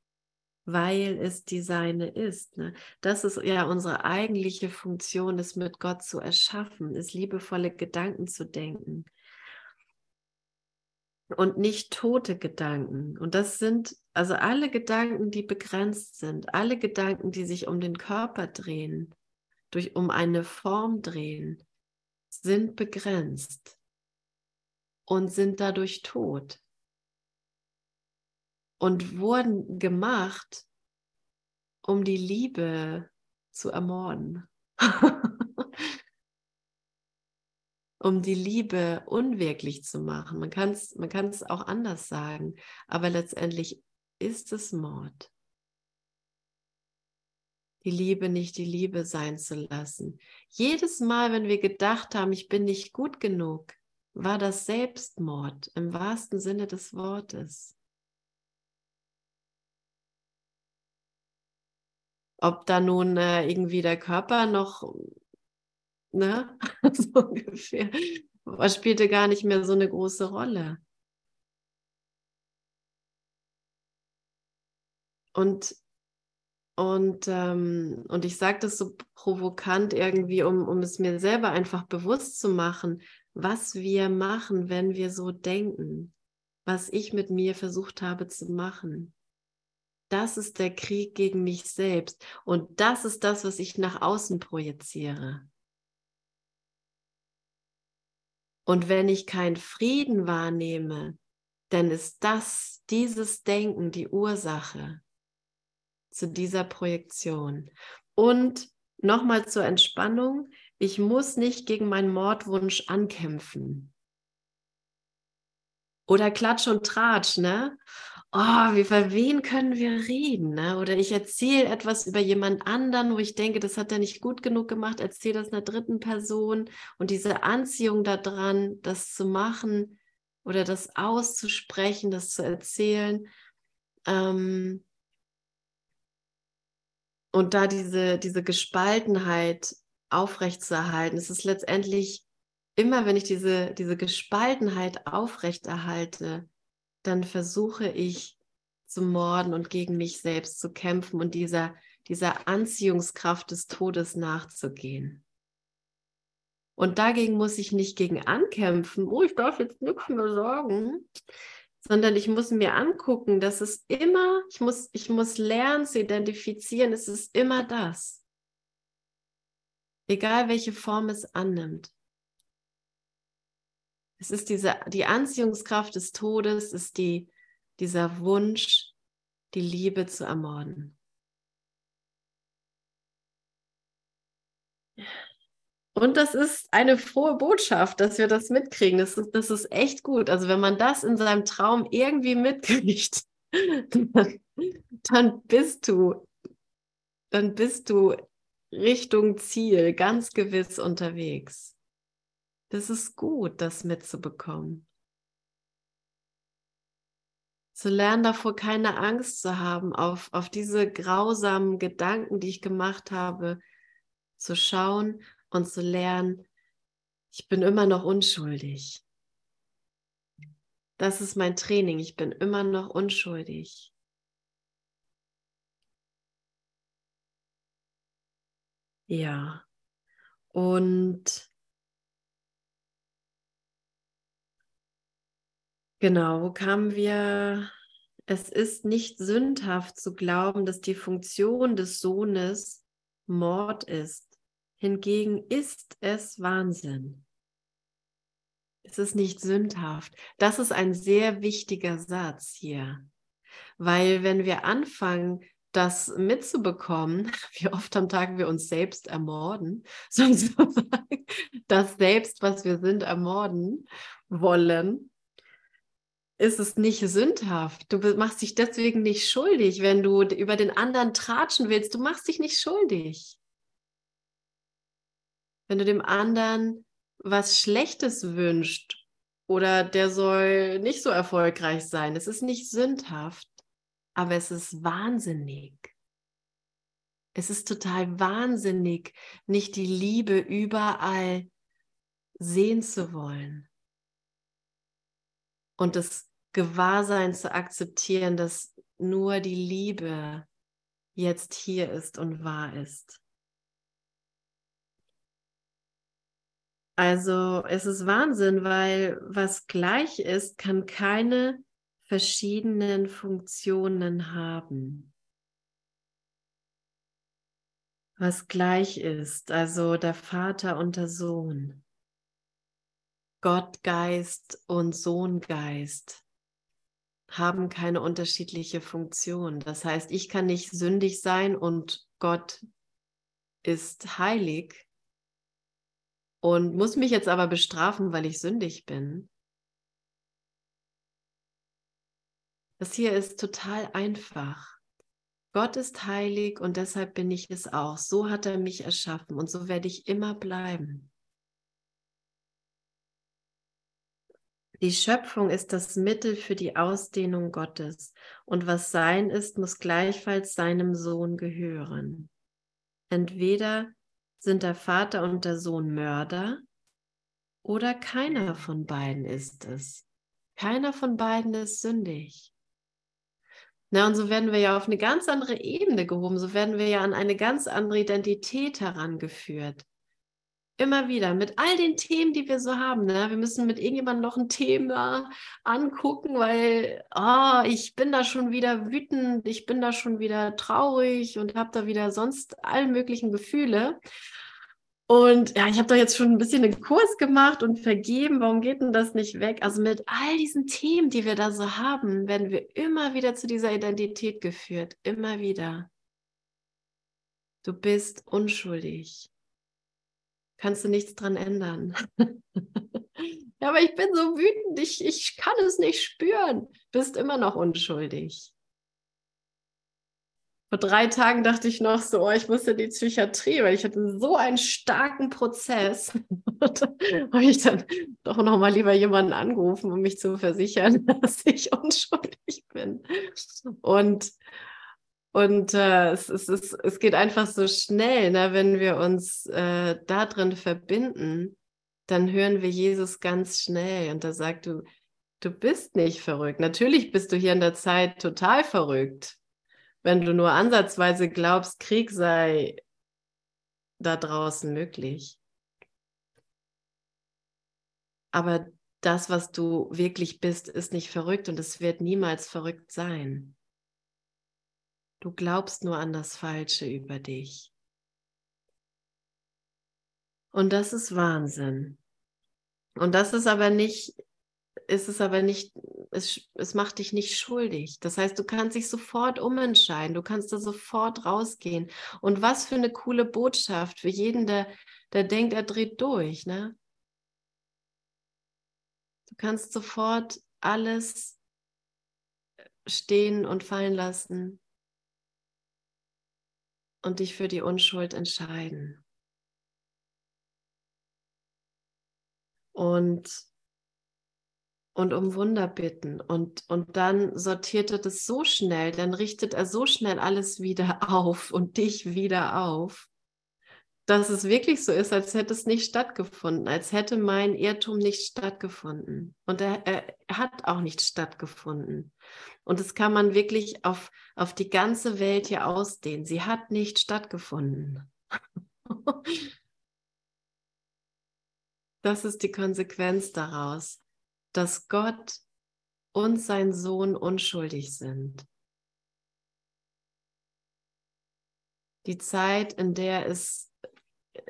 weil es die seine ist. Ne? Das ist ja unsere eigentliche Funktion, es mit Gott zu erschaffen, ist liebevolle Gedanken zu denken. Und nicht tote Gedanken. Und das sind also alle Gedanken, die begrenzt sind, alle Gedanken, die sich um den Körper drehen, durch, um eine Form drehen sind begrenzt und sind dadurch tot. und wurden gemacht, um die Liebe zu ermorden. um die Liebe unwirklich zu machen. Man kann es man auch anders sagen, aber letztendlich ist es Mord. Die Liebe nicht die Liebe sein zu lassen. Jedes Mal, wenn wir gedacht haben, ich bin nicht gut genug, war das Selbstmord im wahrsten Sinne des Wortes. Ob da nun äh, irgendwie der Körper noch, ne, so ungefähr, was spielte gar nicht mehr so eine große Rolle. Und, und, ähm, und ich sage das so provokant irgendwie, um, um es mir selber einfach bewusst zu machen, was wir machen, wenn wir so denken, was ich mit mir versucht habe zu machen. Das ist der Krieg gegen mich selbst. Und das ist das, was ich nach außen projiziere. Und wenn ich keinen Frieden wahrnehme, dann ist das, dieses Denken die Ursache zu dieser Projektion. Und nochmal zur Entspannung, ich muss nicht gegen meinen Mordwunsch ankämpfen. Oder Klatsch und Tratsch, ne? oh, über wen können wir reden? Ne? Oder ich erzähle etwas über jemand anderen, wo ich denke, das hat er nicht gut genug gemacht, erzähle das einer dritten Person und diese Anziehung daran, das zu machen oder das auszusprechen, das zu erzählen. Ähm, und da diese, diese Gespaltenheit aufrechtzuerhalten, es ist letztendlich immer, wenn ich diese, diese Gespaltenheit aufrechterhalte, dann versuche ich zu morden und gegen mich selbst zu kämpfen und dieser, dieser Anziehungskraft des Todes nachzugehen. Und dagegen muss ich nicht gegen ankämpfen, oh, ich darf jetzt nichts mehr sagen, sondern ich muss mir angucken, dass es immer, ich muss, ich muss lernen zu identifizieren, es ist immer das. Egal welche Form es annimmt. Es ist diese, die Anziehungskraft des Todes, ist die, dieser Wunsch, die Liebe zu ermorden. Und das ist eine frohe Botschaft, dass wir das mitkriegen. Das ist, das ist echt gut. Also wenn man das in seinem Traum irgendwie mitkriegt, dann bist du, dann bist du Richtung Ziel ganz gewiss unterwegs. Das ist gut, das mitzubekommen. Zu lernen, davor keine Angst zu haben, auf, auf diese grausamen Gedanken, die ich gemacht habe, zu schauen und zu lernen, ich bin immer noch unschuldig. Das ist mein Training, ich bin immer noch unschuldig. Ja, und Genau, wo kamen wir? Es ist nicht sündhaft zu glauben, dass die Funktion des Sohnes Mord ist. Hingegen ist es Wahnsinn. Es ist nicht sündhaft. Das ist ein sehr wichtiger Satz hier. Weil wenn wir anfangen, das mitzubekommen, wie oft am Tag wir uns selbst ermorden, sozusagen, das Selbst, was wir sind, ermorden wollen, ist es nicht sündhaft. Du machst dich deswegen nicht schuldig, wenn du über den anderen tratschen willst. Du machst dich nicht schuldig. Wenn du dem anderen was Schlechtes wünscht oder der soll nicht so erfolgreich sein, es ist nicht sündhaft, aber es ist wahnsinnig. Es ist total wahnsinnig, nicht die Liebe überall sehen zu wollen. Und das Gewahrsein zu akzeptieren, dass nur die Liebe jetzt hier ist und wahr ist. Also es ist Wahnsinn, weil was gleich ist, kann keine verschiedenen Funktionen haben. Was gleich ist, also der Vater und der Sohn, Gottgeist und Sohngeist haben keine unterschiedliche Funktion. Das heißt, ich kann nicht sündig sein und Gott ist heilig und muss mich jetzt aber bestrafen, weil ich sündig bin. Das hier ist total einfach. Gott ist heilig und deshalb bin ich es auch. So hat er mich erschaffen und so werde ich immer bleiben. Die Schöpfung ist das Mittel für die Ausdehnung Gottes und was sein ist, muss gleichfalls seinem Sohn gehören. Entweder sind der Vater und der Sohn Mörder oder keiner von beiden ist es. Keiner von beiden ist sündig. Na, und so werden wir ja auf eine ganz andere Ebene gehoben, so werden wir ja an eine ganz andere Identität herangeführt. Immer wieder mit all den Themen, die wir so haben. Ne? Wir müssen mit irgendjemandem noch ein Thema angucken, weil oh, ich bin da schon wieder wütend, ich bin da schon wieder traurig und habe da wieder sonst alle möglichen Gefühle. Und ja, ich habe doch jetzt schon ein bisschen einen Kurs gemacht und vergeben. Warum geht denn das nicht weg? Also mit all diesen Themen, die wir da so haben, werden wir immer wieder zu dieser Identität geführt. Immer wieder. Du bist unschuldig. Kannst du nichts dran ändern. ja, aber ich bin so wütend, ich, ich kann es nicht spüren. Bist immer noch unschuldig. Vor drei Tagen dachte ich noch so, oh, ich muss in die Psychiatrie, weil ich hatte so einen starken Prozess. habe ich dann doch noch mal lieber jemanden angerufen, um mich zu versichern, dass ich unschuldig bin. Und und äh, es, es, es, es geht einfach so schnell, ne? wenn wir uns äh, da drin verbinden, dann hören wir Jesus ganz schnell und da sagt du, du bist nicht verrückt. Natürlich bist du hier in der Zeit total verrückt wenn du nur ansatzweise glaubst, Krieg sei da draußen möglich. Aber das, was du wirklich bist, ist nicht verrückt und es wird niemals verrückt sein. Du glaubst nur an das Falsche über dich. Und das ist Wahnsinn. Und das ist aber nicht ist es aber nicht, es, es macht dich nicht schuldig. Das heißt, du kannst dich sofort umentscheiden, du kannst da sofort rausgehen. Und was für eine coole Botschaft für jeden, der, der denkt, er dreht durch. Ne? Du kannst sofort alles stehen und fallen lassen und dich für die Unschuld entscheiden. Und und um Wunder bitten. Und, und dann sortiert er das so schnell, dann richtet er so schnell alles wieder auf und dich wieder auf, dass es wirklich so ist, als hätte es nicht stattgefunden, als hätte mein Irrtum nicht stattgefunden. Und er, er hat auch nicht stattgefunden. Und das kann man wirklich auf, auf die ganze Welt hier ausdehnen. Sie hat nicht stattgefunden. das ist die Konsequenz daraus dass Gott und sein Sohn unschuldig sind. Die Zeit, in der es,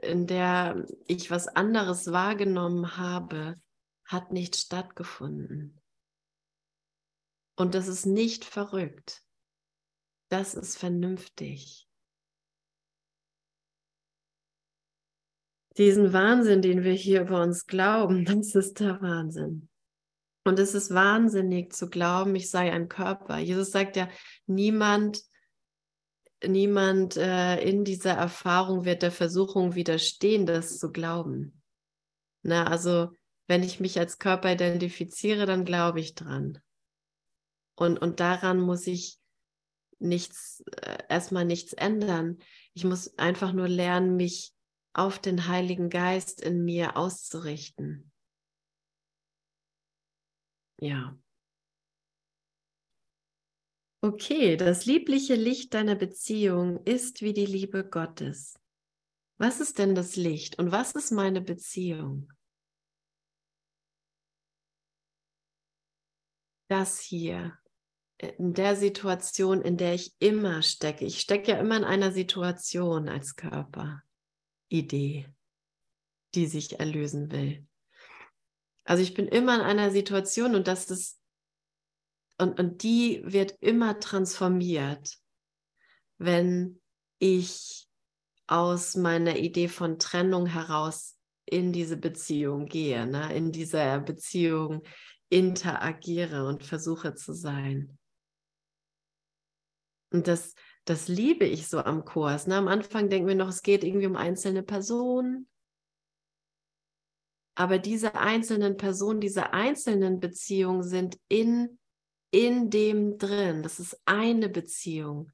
in der ich was anderes wahrgenommen habe, hat nicht stattgefunden. Und das ist nicht verrückt. Das ist vernünftig. Diesen Wahnsinn, den wir hier über uns glauben, das ist der Wahnsinn. Und es ist wahnsinnig zu glauben, ich sei ein Körper. Jesus sagt ja, niemand, niemand äh, in dieser Erfahrung wird der Versuchung widerstehen, das zu glauben. Na, also wenn ich mich als Körper identifiziere, dann glaube ich dran. Und, und daran muss ich nichts, äh, erstmal nichts ändern. Ich muss einfach nur lernen, mich auf den Heiligen Geist in mir auszurichten. Ja. Okay, das liebliche Licht deiner Beziehung ist wie die Liebe Gottes. Was ist denn das Licht und was ist meine Beziehung? Das hier, in der Situation, in der ich immer stecke. Ich stecke ja immer in einer Situation als Körper, Idee, die sich erlösen will. Also ich bin immer in einer Situation und das ist, und, und die wird immer transformiert, wenn ich aus meiner Idee von Trennung heraus in diese Beziehung gehe, ne? in dieser Beziehung interagiere und versuche zu sein. Und das, das liebe ich so am Kurs. Ne? Am Anfang denken wir noch, es geht irgendwie um einzelne Personen. Aber diese einzelnen Personen, diese einzelnen Beziehungen sind in, in dem drin. Das ist eine Beziehung.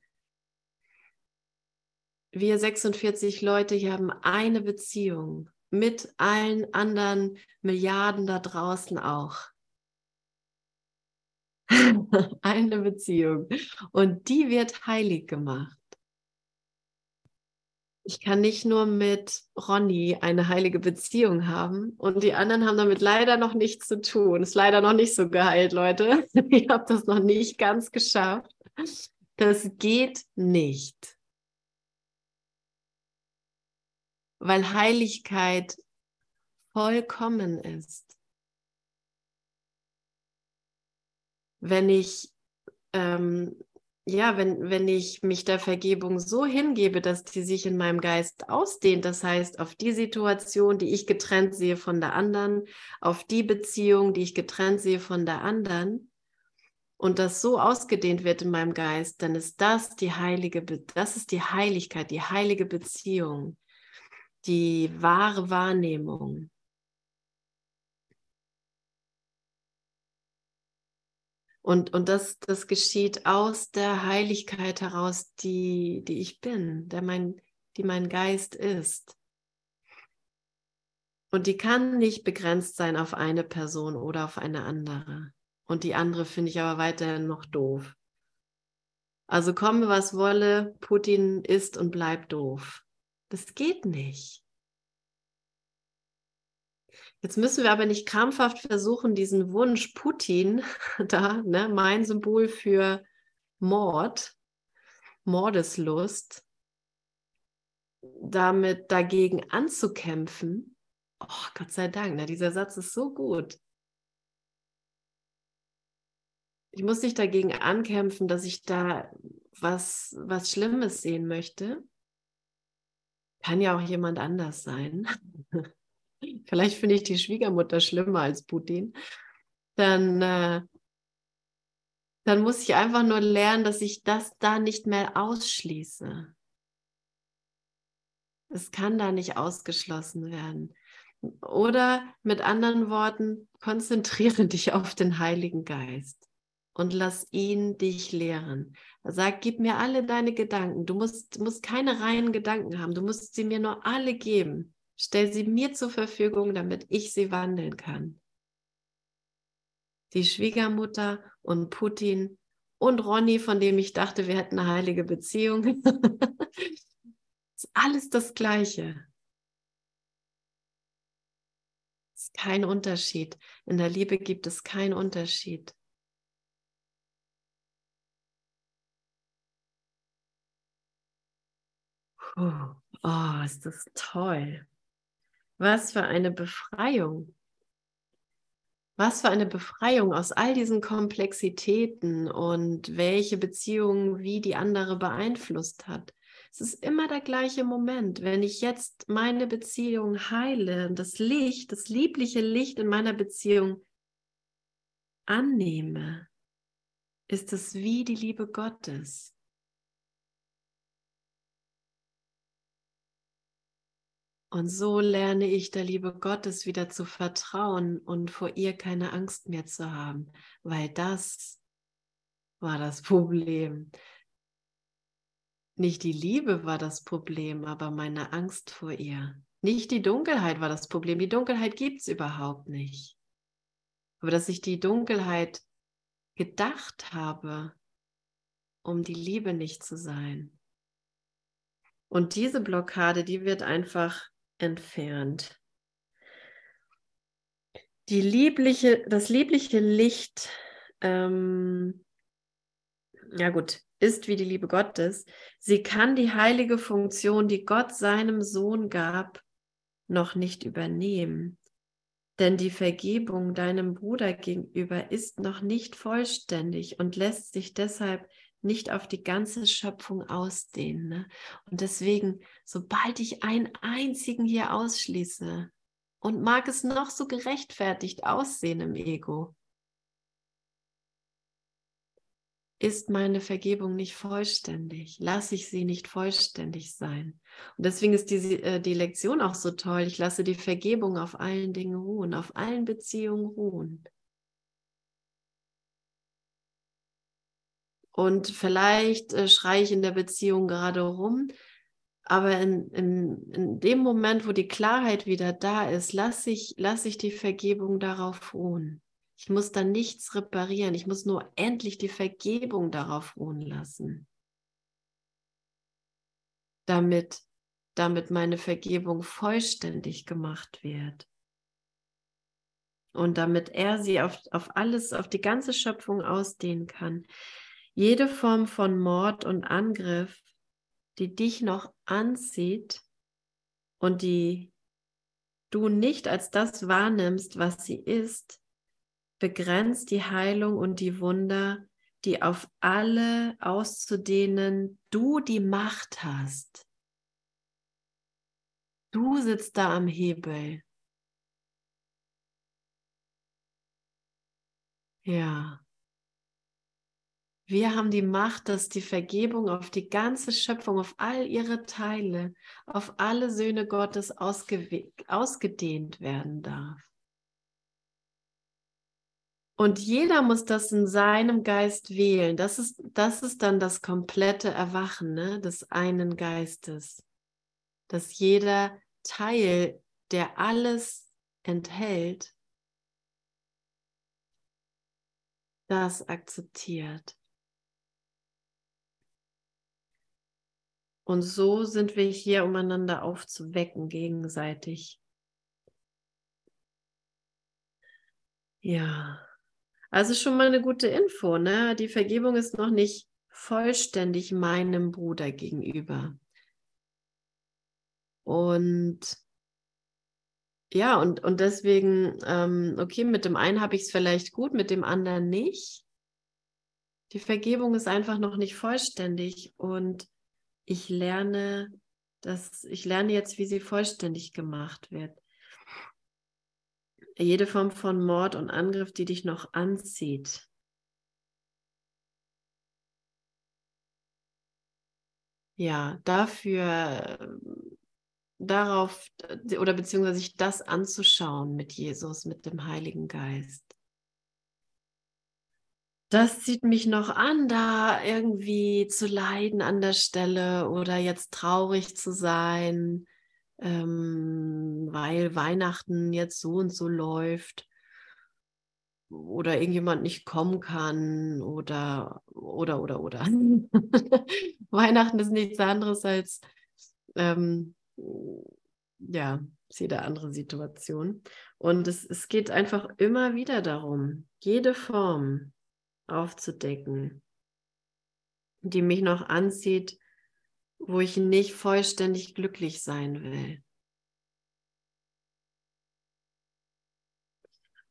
Wir 46 Leute hier haben eine Beziehung mit allen anderen Milliarden da draußen auch. eine Beziehung. Und die wird heilig gemacht. Ich kann nicht nur mit Ronny eine heilige Beziehung haben und die anderen haben damit leider noch nichts zu tun. Ist leider noch nicht so geheilt, Leute. Ich habe das noch nicht ganz geschafft. Das geht nicht. Weil Heiligkeit vollkommen ist. wenn ich ähm, ja, wenn, wenn ich mich der Vergebung so hingebe, dass die sich in meinem Geist ausdehnt, das heißt auf die Situation, die ich getrennt sehe von der anderen, auf die Beziehung, die ich getrennt sehe von der anderen, und das so ausgedehnt wird in meinem Geist, dann ist das die heilige, das ist die Heiligkeit, die heilige Beziehung, die wahre Wahrnehmung. Und, und das, das geschieht aus der Heiligkeit heraus, die, die ich bin, der mein, die mein Geist ist. Und die kann nicht begrenzt sein auf eine Person oder auf eine andere. Und die andere finde ich aber weiterhin noch doof. Also komme, was wolle, Putin ist und bleibt doof. Das geht nicht. Jetzt müssen wir aber nicht krampfhaft versuchen, diesen Wunsch Putin, da, ne, mein Symbol für Mord, Mordeslust, damit dagegen anzukämpfen. Oh, Gott sei Dank, ne, dieser Satz ist so gut. Ich muss nicht dagegen ankämpfen, dass ich da was, was Schlimmes sehen möchte. Kann ja auch jemand anders sein. vielleicht finde ich die Schwiegermutter schlimmer als Putin, dann, äh, dann muss ich einfach nur lernen, dass ich das da nicht mehr ausschließe. Es kann da nicht ausgeschlossen werden. Oder mit anderen Worten, konzentriere dich auf den Heiligen Geist und lass ihn dich lehren. Sagt, gib mir alle deine Gedanken. Du musst, musst keine reinen Gedanken haben. Du musst sie mir nur alle geben. Stell sie mir zur Verfügung, damit ich sie wandeln kann. Die Schwiegermutter und Putin und Ronny, von dem ich dachte, wir hätten eine heilige Beziehung. ist alles das Gleiche. Es ist kein Unterschied. In der Liebe gibt es keinen Unterschied. Oh, ist das toll. Was für eine Befreiung. Was für eine Befreiung aus all diesen Komplexitäten und welche Beziehung wie die andere beeinflusst hat. Es ist immer der gleiche Moment. Wenn ich jetzt meine Beziehung heile, das Licht, das liebliche Licht in meiner Beziehung annehme, ist es wie die Liebe Gottes. Und so lerne ich der Liebe Gottes wieder zu vertrauen und vor ihr keine Angst mehr zu haben, weil das war das Problem. Nicht die Liebe war das Problem, aber meine Angst vor ihr. Nicht die Dunkelheit war das Problem. Die Dunkelheit gibt es überhaupt nicht. Aber dass ich die Dunkelheit gedacht habe, um die Liebe nicht zu sein. Und diese Blockade, die wird einfach entfernt. Die liebliche, das liebliche Licht, ähm, ja gut, ist wie die Liebe Gottes. Sie kann die heilige Funktion, die Gott seinem Sohn gab, noch nicht übernehmen. Denn die Vergebung deinem Bruder gegenüber ist noch nicht vollständig und lässt sich deshalb nicht auf die ganze Schöpfung ausdehnen. Ne? Und deswegen, sobald ich einen einzigen hier ausschließe, und mag es noch so gerechtfertigt aussehen im Ego, ist meine Vergebung nicht vollständig, lasse ich sie nicht vollständig sein. Und deswegen ist die, äh, die Lektion auch so toll. Ich lasse die Vergebung auf allen Dingen ruhen, auf allen Beziehungen ruhen. Und vielleicht äh, schreie ich in der Beziehung gerade rum, aber in, in, in dem Moment, wo die Klarheit wieder da ist, lasse ich, lasse ich die Vergebung darauf ruhen. Ich muss da nichts reparieren. Ich muss nur endlich die Vergebung darauf ruhen lassen. Damit, damit meine Vergebung vollständig gemacht wird. Und damit er sie auf, auf alles, auf die ganze Schöpfung ausdehnen kann. Jede Form von Mord und Angriff, die dich noch anzieht und die du nicht als das wahrnimmst, was sie ist, begrenzt die Heilung und die Wunder, die auf alle auszudehnen du die Macht hast. Du sitzt da am Hebel. Ja. Wir haben die Macht, dass die Vergebung auf die ganze Schöpfung, auf all ihre Teile, auf alle Söhne Gottes ausgedehnt werden darf. Und jeder muss das in seinem Geist wählen. Das ist, das ist dann das komplette Erwachen ne, des einen Geistes. Dass jeder Teil, der alles enthält, das akzeptiert. Und so sind wir hier, um einander aufzuwecken gegenseitig. Ja. Also schon mal eine gute Info, ne? Die Vergebung ist noch nicht vollständig meinem Bruder gegenüber. Und ja, und, und deswegen, ähm, okay, mit dem einen habe ich es vielleicht gut, mit dem anderen nicht. Die Vergebung ist einfach noch nicht vollständig und ich lerne, dass ich lerne jetzt, wie sie vollständig gemacht wird jede Form von Mord und Angriff, die dich noch anzieht. Ja, dafür, darauf oder beziehungsweise sich das anzuschauen mit Jesus, mit dem Heiligen Geist. Das zieht mich noch an, da irgendwie zu leiden an der Stelle oder jetzt traurig zu sein ähm, weil Weihnachten jetzt so und so läuft oder irgendjemand nicht kommen kann oder oder oder oder. Weihnachten ist nichts anderes als ähm, ja, jede andere Situation. Und es, es geht einfach immer wieder darum, jede Form aufzudecken, die mich noch anzieht, wo ich nicht vollständig glücklich sein will.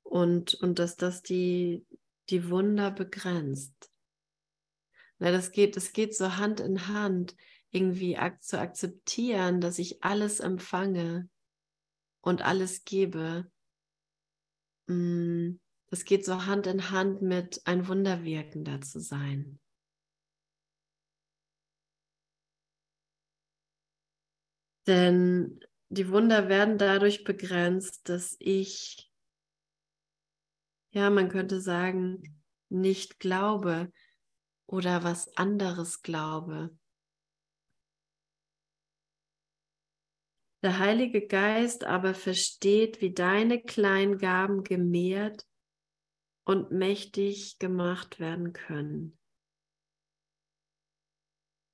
Und, und dass das die, die Wunder begrenzt. Na, das geht, das geht so Hand in Hand, irgendwie ak zu akzeptieren, dass ich alles empfange und alles gebe. Mm, das geht so Hand in Hand mit ein Wunderwirkender zu sein. Denn die Wunder werden dadurch begrenzt, dass ich, ja, man könnte sagen, nicht glaube oder was anderes glaube. Der Heilige Geist aber versteht, wie deine kleinen Gaben gemehrt und mächtig gemacht werden können.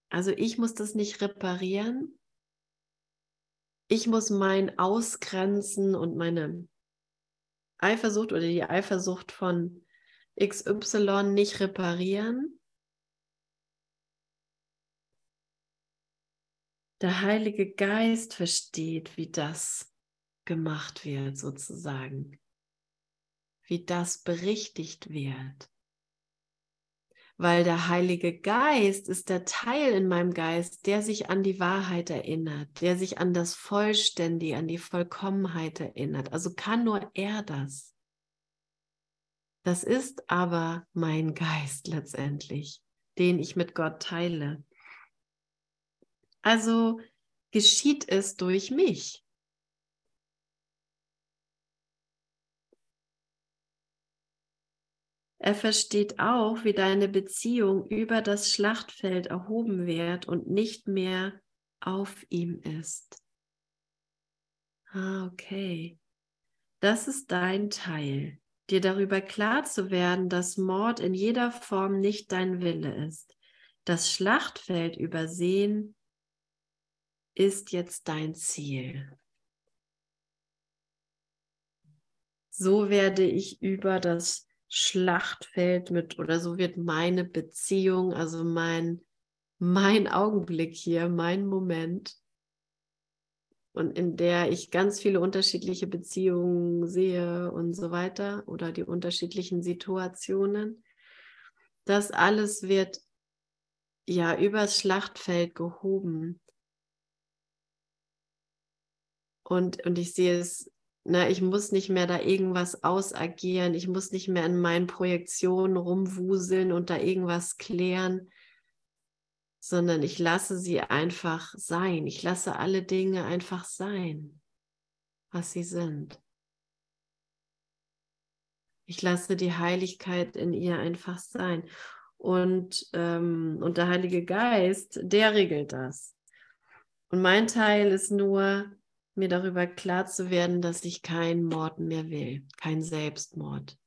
Also ich muss das nicht reparieren, ich muss mein Ausgrenzen und meine Eifersucht oder die Eifersucht von XY nicht reparieren. Der Heilige Geist versteht, wie das gemacht wird, sozusagen. Wie das berichtigt wird. Weil der Heilige Geist ist der Teil in meinem Geist, der sich an die Wahrheit erinnert, der sich an das Vollständige, an die Vollkommenheit erinnert. Also kann nur er das. Das ist aber mein Geist letztendlich, den ich mit Gott teile. Also geschieht es durch mich. Er versteht auch, wie deine Beziehung über das Schlachtfeld erhoben wird und nicht mehr auf ihm ist. Ah, okay. Das ist dein Teil, dir darüber klar zu werden, dass Mord in jeder Form nicht dein Wille ist. Das Schlachtfeld übersehen ist jetzt dein Ziel. So werde ich über das Schlachtfeld mit oder so wird meine Beziehung, also mein, mein Augenblick hier, mein Moment und in der ich ganz viele unterschiedliche Beziehungen sehe und so weiter oder die unterschiedlichen Situationen. Das alles wird ja übers Schlachtfeld gehoben. Und, und ich sehe es na, ich muss nicht mehr da irgendwas ausagieren, ich muss nicht mehr in meinen Projektionen rumwuseln und da irgendwas klären, sondern ich lasse sie einfach sein. Ich lasse alle Dinge einfach sein, was sie sind. Ich lasse die Heiligkeit in ihr einfach sein. Und, ähm, und der Heilige Geist, der regelt das. Und mein Teil ist nur, mir darüber klar zu werden, dass ich keinen Mord mehr will, kein Selbstmord.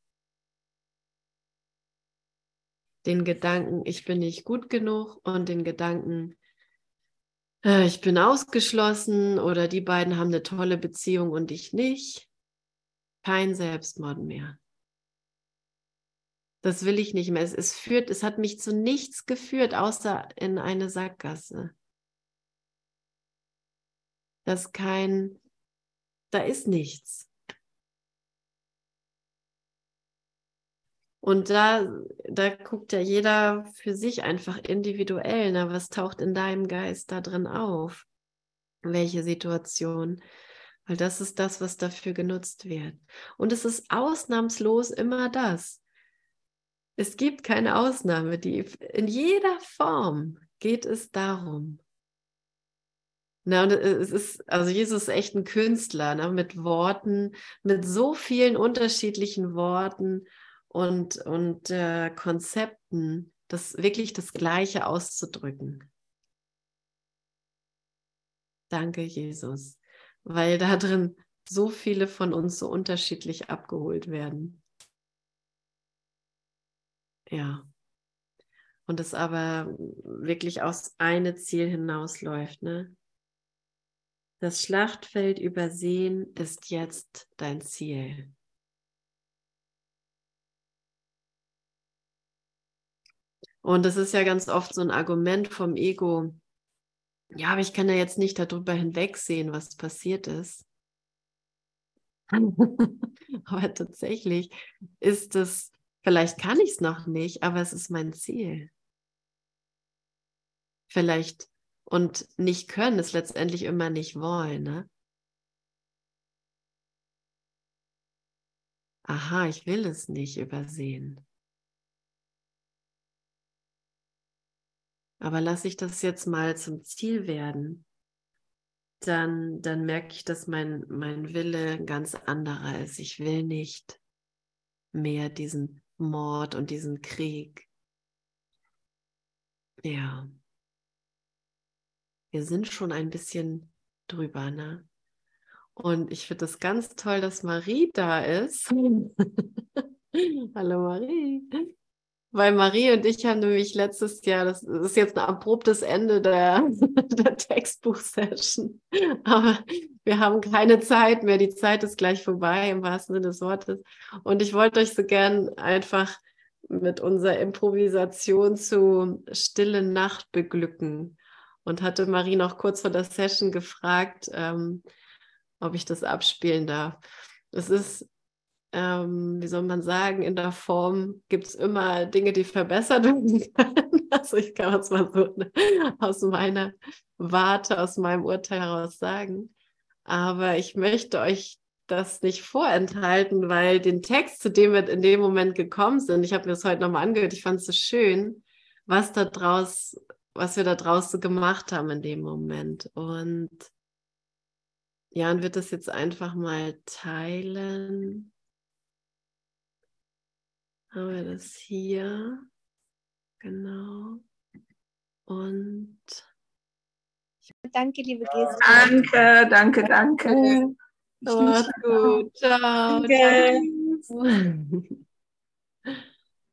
Den Gedanken, ich bin nicht gut genug und den Gedanken, äh, ich bin ausgeschlossen oder die beiden haben eine tolle Beziehung und ich nicht. Kein Selbstmord mehr. Das will ich nicht mehr. Es, es führt, es hat mich zu nichts geführt, außer in eine Sackgasse dass kein, da ist nichts. Und da, da guckt ja jeder für sich einfach individuell, na, was taucht in deinem Geist da drin auf? Welche Situation? Weil das ist das, was dafür genutzt wird. Und es ist ausnahmslos immer das. Es gibt keine Ausnahme, die in jeder Form geht es darum. Na, und es ist, also Jesus ist echt ein Künstler, ne, mit Worten, mit so vielen unterschiedlichen Worten und, und äh, Konzepten, das wirklich das Gleiche auszudrücken. Danke, Jesus, weil da drin so viele von uns so unterschiedlich abgeholt werden. Ja. Und es aber wirklich aus eine Ziel hinausläuft, ne? Das Schlachtfeld übersehen ist jetzt dein Ziel. Und das ist ja ganz oft so ein Argument vom Ego. Ja, aber ich kann ja jetzt nicht darüber hinwegsehen, was passiert ist. aber tatsächlich ist es, vielleicht kann ich es noch nicht, aber es ist mein Ziel. Vielleicht und nicht können ist letztendlich immer nicht wollen. Ne? Aha, ich will es nicht übersehen. Aber lasse ich das jetzt mal zum Ziel werden, dann, dann merke ich, dass mein, mein Wille ganz anderer ist. Ich will nicht mehr diesen Mord und diesen Krieg. Ja wir sind schon ein bisschen drüber, ne? Und ich finde das ganz toll, dass Marie da ist. Hallo Marie. Weil Marie und ich haben nämlich letztes Jahr, das ist jetzt ein abruptes Ende der, der Textbuch-Session, aber wir haben keine Zeit mehr. Die Zeit ist gleich vorbei, im wahrsten Sinne des Wortes. Und ich wollte euch so gern einfach mit unserer Improvisation zu Stille Nacht beglücken und hatte Marie noch kurz vor der Session gefragt, ähm, ob ich das abspielen darf. Es ist ähm, wie soll man sagen, in der Form gibt es immer Dinge, die verbessert werden können. Also ich kann es mal so aus meiner Warte, aus meinem Urteil heraus sagen. Aber ich möchte euch das nicht vorenthalten, weil den Text, zu dem wir in dem Moment gekommen sind, ich habe mir das heute nochmal angehört, ich fand es so schön, was da draus, was wir da draußen gemacht haben in dem Moment. Und Jan wird das jetzt einfach mal teilen. Haben wir das hier? Genau. Und danke, liebe Gäste. Danke, danke, danke. Macht's gut. Ciao. Danke. Ciao.